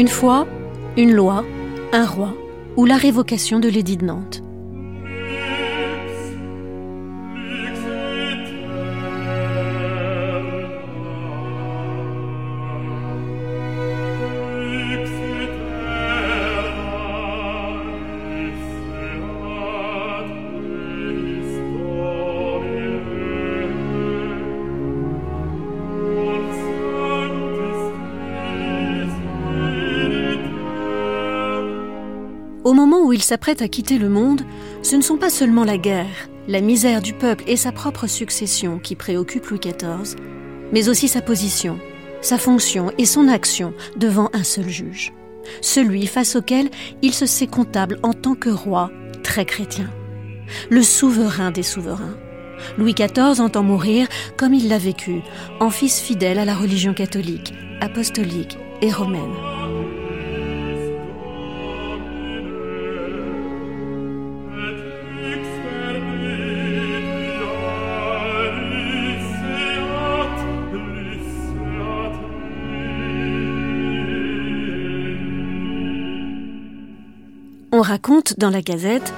Une fois, une loi, un roi ou la révocation de l'édit de Nantes. Au moment où il s'apprête à quitter le monde, ce ne sont pas seulement la guerre, la misère du peuple et sa propre succession qui préoccupent Louis XIV, mais aussi sa position, sa fonction et son action devant un seul juge, celui face auquel il se sait comptable en tant que roi très chrétien, le souverain des souverains. Louis XIV entend mourir comme il l'a vécu, en fils fidèle à la religion catholique, apostolique et romaine. On raconte dans la Gazette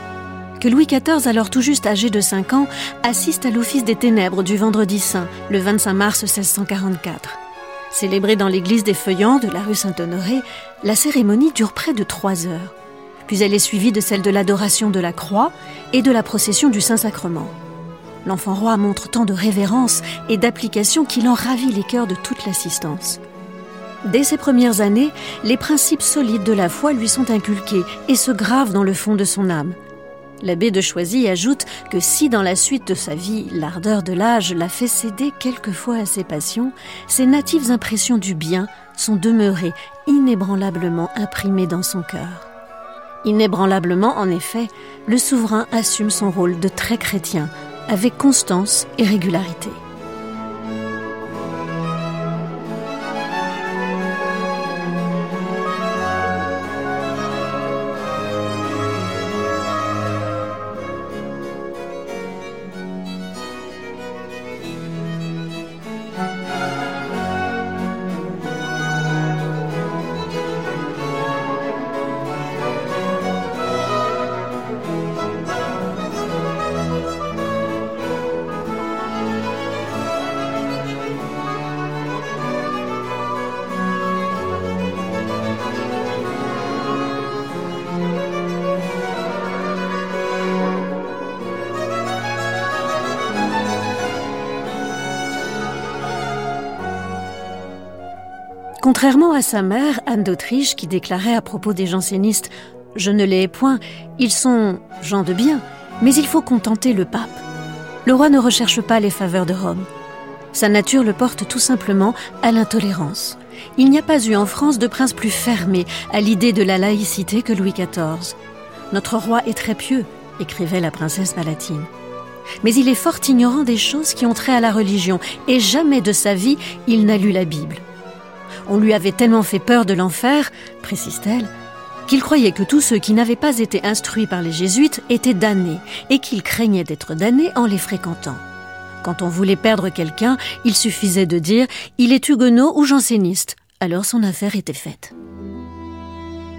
que Louis XIV, alors tout juste âgé de 5 ans, assiste à l'office des ténèbres du Vendredi Saint, le 25 mars 1644. Célébrée dans l'église des Feuillants de la rue Saint-Honoré, la cérémonie dure près de trois heures. Puis elle est suivie de celle de l'adoration de la croix et de la procession du Saint-Sacrement. L'enfant roi montre tant de révérence et d'application qu'il en ravit les cœurs de toute l'assistance. Dès ses premières années, les principes solides de la foi lui sont inculqués et se gravent dans le fond de son âme. L'abbé de Choisy ajoute que si dans la suite de sa vie l'ardeur de l'âge l'a fait céder quelquefois à ses passions, ses natives impressions du bien sont demeurées inébranlablement imprimées dans son cœur. Inébranlablement, en effet, le souverain assume son rôle de très chrétien, avec constance et régularité. Contrairement à sa mère, Anne d'Autriche, qui déclarait à propos des jansénistes Je ne les ai point, ils sont gens de bien, mais il faut contenter le pape. Le roi ne recherche pas les faveurs de Rome. Sa nature le porte tout simplement à l'intolérance. Il n'y a pas eu en France de prince plus fermé à l'idée de la laïcité que Louis XIV. Notre roi est très pieux, écrivait la princesse palatine. Mais il est fort ignorant des choses qui ont trait à la religion, et jamais de sa vie il n'a lu la Bible. On lui avait tellement fait peur de l'enfer, précise-t-elle, qu'il croyait que tous ceux qui n'avaient pas été instruits par les jésuites étaient damnés, et qu'il craignait d'être damné en les fréquentant. Quand on voulait perdre quelqu'un, il suffisait de dire il est huguenot ou janséniste. Alors son affaire était faite.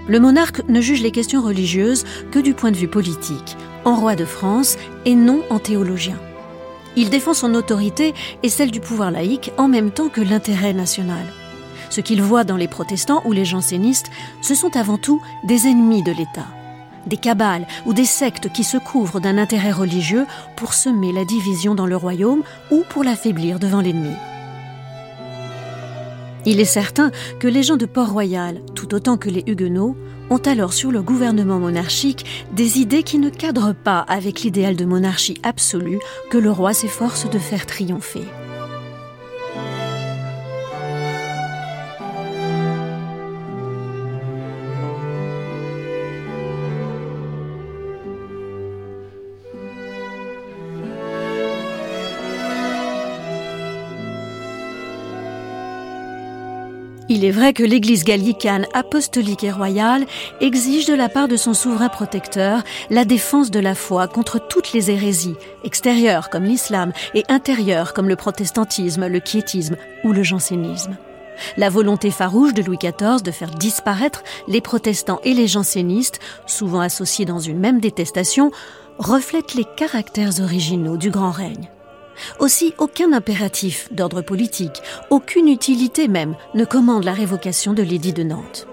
Le monarque ne juge les questions religieuses que du point de vue politique, en roi de France et non en théologien. Il défend son autorité et celle du pouvoir laïque en même temps que l'intérêt national. Ce qu'il voit dans les protestants ou les jansénistes, ce sont avant tout des ennemis de l'État, des cabales ou des sectes qui se couvrent d'un intérêt religieux pour semer la division dans le royaume ou pour l'affaiblir devant l'ennemi. Il est certain que les gens de Port-Royal, tout autant que les Huguenots, ont alors sur le gouvernement monarchique des idées qui ne cadrent pas avec l'idéal de monarchie absolue que le roi s'efforce de faire triompher. Il est vrai que l'Église gallicane apostolique et royale exige de la part de son souverain protecteur la défense de la foi contre toutes les hérésies, extérieures comme l'islam et intérieures comme le protestantisme, le quiétisme ou le jansénisme. La volonté farouche de Louis XIV de faire disparaître les protestants et les jansénistes, souvent associés dans une même détestation, reflète les caractères originaux du grand règne. Aussi, aucun impératif d'ordre politique, aucune utilité même ne commande la révocation de l'édit de Nantes.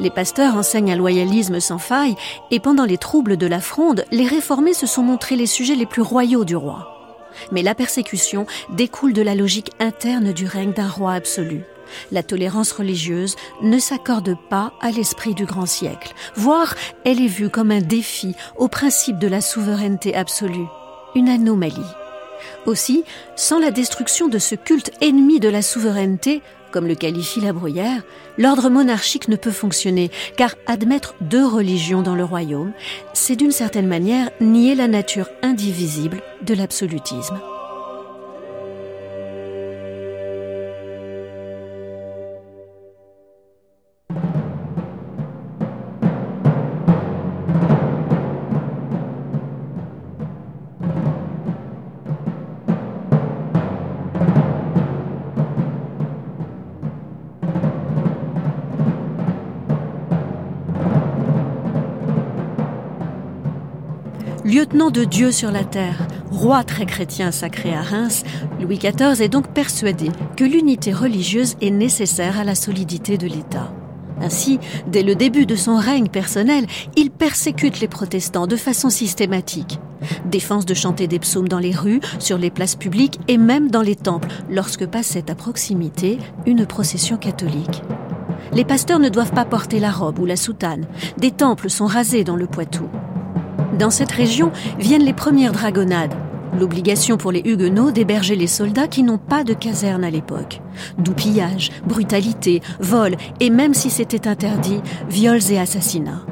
Les pasteurs enseignent un loyalisme sans faille et pendant les troubles de la fronde, les réformés se sont montrés les sujets les plus royaux du roi. Mais la persécution découle de la logique interne du règne d'un roi absolu. La tolérance religieuse ne s'accorde pas à l'esprit du grand siècle, voire elle est vue comme un défi au principe de la souveraineté absolue, une anomalie. Aussi, sans la destruction de ce culte ennemi de la souveraineté, comme le qualifie la Bruyère, l'ordre monarchique ne peut fonctionner, car admettre deux religions dans le royaume, c'est d'une certaine manière nier la nature indivisible de l'absolutisme. Lieutenant de Dieu sur la terre, roi très chrétien sacré à Reims, Louis XIV est donc persuadé que l'unité religieuse est nécessaire à la solidité de l'État. Ainsi, dès le début de son règne personnel, il persécute les protestants de façon systématique. Défense de chanter des psaumes dans les rues, sur les places publiques et même dans les temples, lorsque passait à proximité une procession catholique. Les pasteurs ne doivent pas porter la robe ou la soutane. Des temples sont rasés dans le Poitou. Dans cette région viennent les premières dragonnades, l'obligation pour les Huguenots d'héberger les soldats qui n'ont pas de caserne à l'époque. D'où pillage, brutalité, vol et même si c'était interdit, viols et assassinats.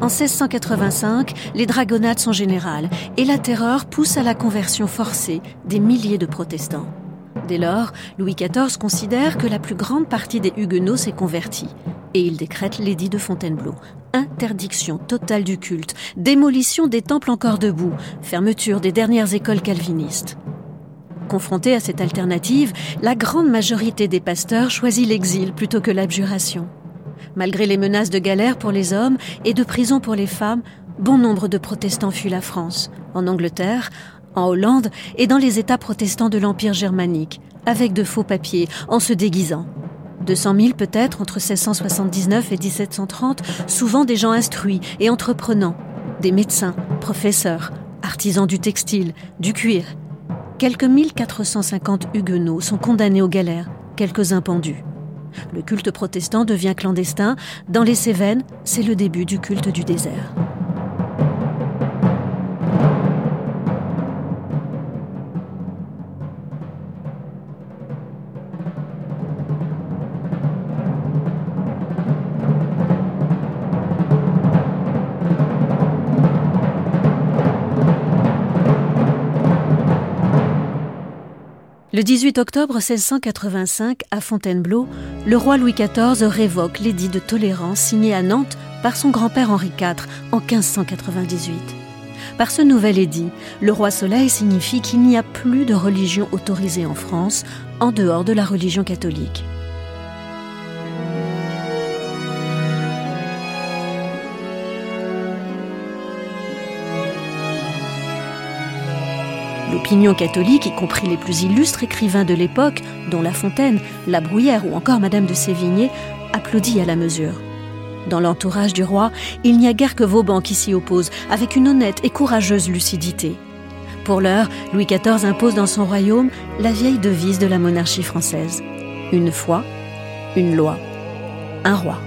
En 1685, les dragonnades sont générales et la terreur pousse à la conversion forcée des milliers de protestants. Dès lors, Louis XIV considère que la plus grande partie des Huguenots s'est convertie et il décrète l'édit de Fontainebleau. Interdiction totale du culte, démolition des temples encore debout, fermeture des dernières écoles calvinistes. Confronté à cette alternative, la grande majorité des pasteurs choisit l'exil plutôt que l'abjuration. Malgré les menaces de galère pour les hommes et de prison pour les femmes, bon nombre de protestants fuient la France, en Angleterre, en Hollande et dans les États protestants de l'Empire germanique, avec de faux papiers, en se déguisant. 200 000 peut-être entre 1679 et 1730, souvent des gens instruits et entreprenants, des médecins, professeurs, artisans du textile, du cuir. Quelques 1450 huguenots sont condamnés aux galères, quelques-uns pendus. Le culte protestant devient clandestin. Dans les Cévennes, c'est le début du culte du désert. Le 18 octobre 1685, à Fontainebleau, le roi Louis XIV révoque l'édit de tolérance signé à Nantes par son grand-père Henri IV en 1598. Par ce nouvel édit, le roi Soleil signifie qu'il n'y a plus de religion autorisée en France en dehors de la religion catholique. L'opinion catholique, y compris les plus illustres écrivains de l'époque, dont La Fontaine, La Bruyère ou encore Madame de Sévigné, applaudit à la mesure. Dans l'entourage du roi, il n'y a guère que Vauban qui s'y oppose, avec une honnête et courageuse lucidité. Pour l'heure, Louis XIV impose dans son royaume la vieille devise de la monarchie française. Une foi, une loi, un roi.